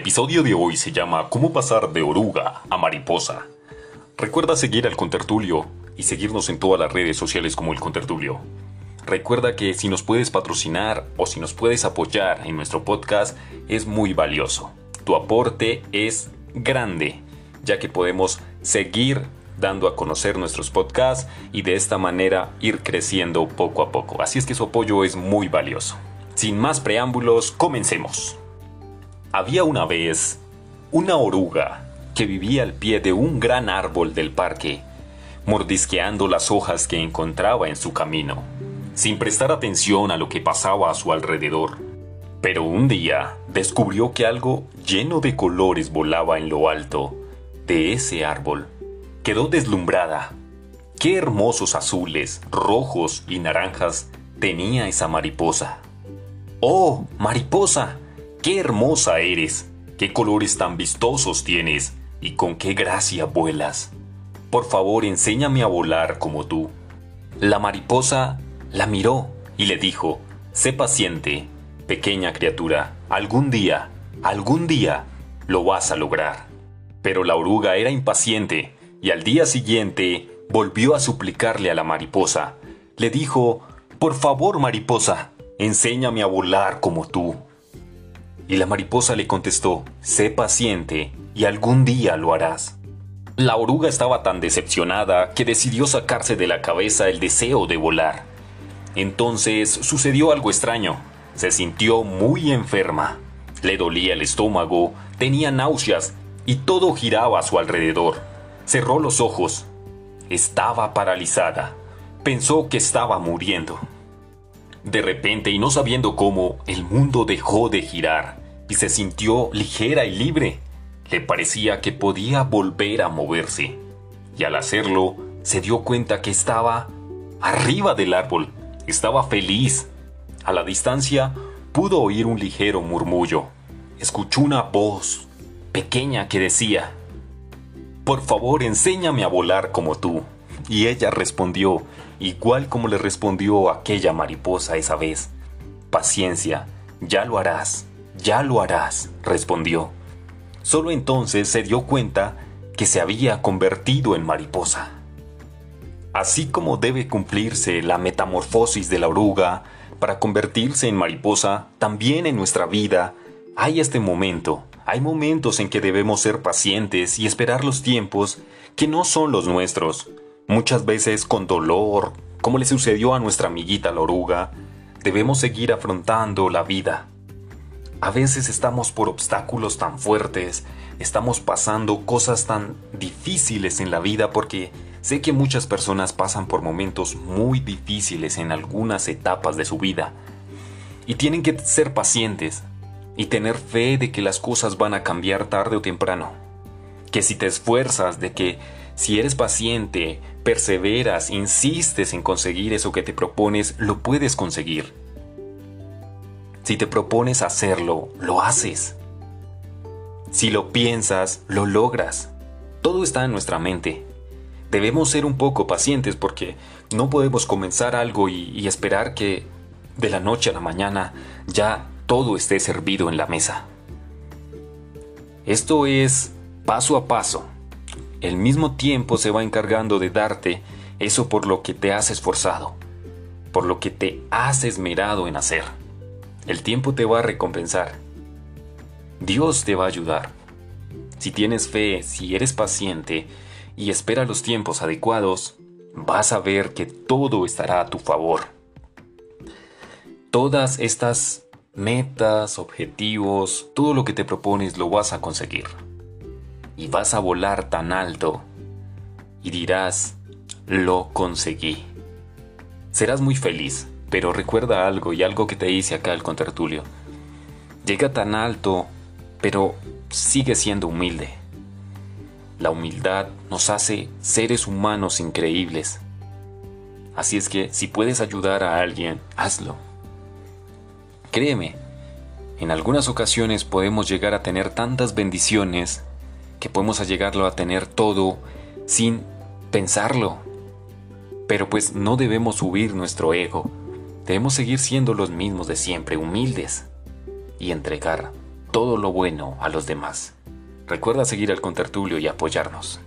episodio de hoy se llama ¿Cómo pasar de oruga a mariposa? Recuerda seguir al Contertulio y seguirnos en todas las redes sociales como el Contertulio. Recuerda que si nos puedes patrocinar o si nos puedes apoyar en nuestro podcast es muy valioso. Tu aporte es grande, ya que podemos seguir dando a conocer nuestros podcasts y de esta manera ir creciendo poco a poco. Así es que su apoyo es muy valioso. Sin más preámbulos, comencemos. Había una vez una oruga que vivía al pie de un gran árbol del parque, mordisqueando las hojas que encontraba en su camino, sin prestar atención a lo que pasaba a su alrededor. Pero un día descubrió que algo lleno de colores volaba en lo alto de ese árbol. Quedó deslumbrada. Qué hermosos azules, rojos y naranjas tenía esa mariposa. ¡Oh, mariposa! ¡Qué hermosa eres! ¡Qué colores tan vistosos tienes! ¡Y con qué gracia vuelas! Por favor, enséñame a volar como tú. La mariposa la miró y le dijo, Sé paciente, pequeña criatura, algún día, algún día lo vas a lograr. Pero la oruga era impaciente y al día siguiente volvió a suplicarle a la mariposa. Le dijo, Por favor, mariposa, enséñame a volar como tú. Y la mariposa le contestó, sé paciente y algún día lo harás. La oruga estaba tan decepcionada que decidió sacarse de la cabeza el deseo de volar. Entonces sucedió algo extraño. Se sintió muy enferma. Le dolía el estómago, tenía náuseas y todo giraba a su alrededor. Cerró los ojos. Estaba paralizada. Pensó que estaba muriendo. De repente, y no sabiendo cómo, el mundo dejó de girar y se sintió ligera y libre. Le parecía que podía volver a moverse. Y al hacerlo, se dio cuenta que estaba arriba del árbol. Estaba feliz. A la distancia, pudo oír un ligero murmullo. Escuchó una voz pequeña que decía, Por favor, enséñame a volar como tú. Y ella respondió, igual como le respondió aquella mariposa esa vez, Paciencia, ya lo harás. Ya lo harás, respondió. Solo entonces se dio cuenta que se había convertido en mariposa. Así como debe cumplirse la metamorfosis de la oruga para convertirse en mariposa, también en nuestra vida hay este momento. Hay momentos en que debemos ser pacientes y esperar los tiempos que no son los nuestros. Muchas veces con dolor, como le sucedió a nuestra amiguita la oruga, debemos seguir afrontando la vida a veces estamos por obstáculos tan fuertes, estamos pasando cosas tan difíciles en la vida porque sé que muchas personas pasan por momentos muy difíciles en algunas etapas de su vida. Y tienen que ser pacientes y tener fe de que las cosas van a cambiar tarde o temprano. Que si te esfuerzas, de que si eres paciente, perseveras, insistes en conseguir eso que te propones, lo puedes conseguir. Si te propones hacerlo, lo haces. Si lo piensas, lo logras. Todo está en nuestra mente. Debemos ser un poco pacientes porque no podemos comenzar algo y, esperar que de la noche a la mañana ya todo esté servido en la mesa. Esto es paso a paso. El mismo tiempo se va encargando de darte eso por lo que te has esforzado, por lo que te has esmerado en hacer. El tiempo te va a recompensar. Dios te va a ayudar. Si tienes fe, si eres paciente y espera los tiempos adecuados, vas a ver que todo estará a tu favor. Todas estas metas, objetivos, todo lo que te propones lo vas a conseguir. Y vas a volar tan alto y dirás, lo conseguí. Serás muy feliz pero recuerda algo y algo que te dice acá el contertulio. Llega tan alto, pero sigue siendo humilde. La humildad nos hace seres humanos increíbles. Así es que si puedes ayudar a alguien, hazlo. Créeme, en algunas ocasiones podemos llegar a tener tantas bendiciones que podemos llegarlo a tener todo sin pensarlo. Pero pues no debemos subir nuestro ego Debemos seguir siendo los mismos de siempre, humildes, y entregar todo lo bueno a los demás. Recuerda seguir al contertulio y apoyarnos.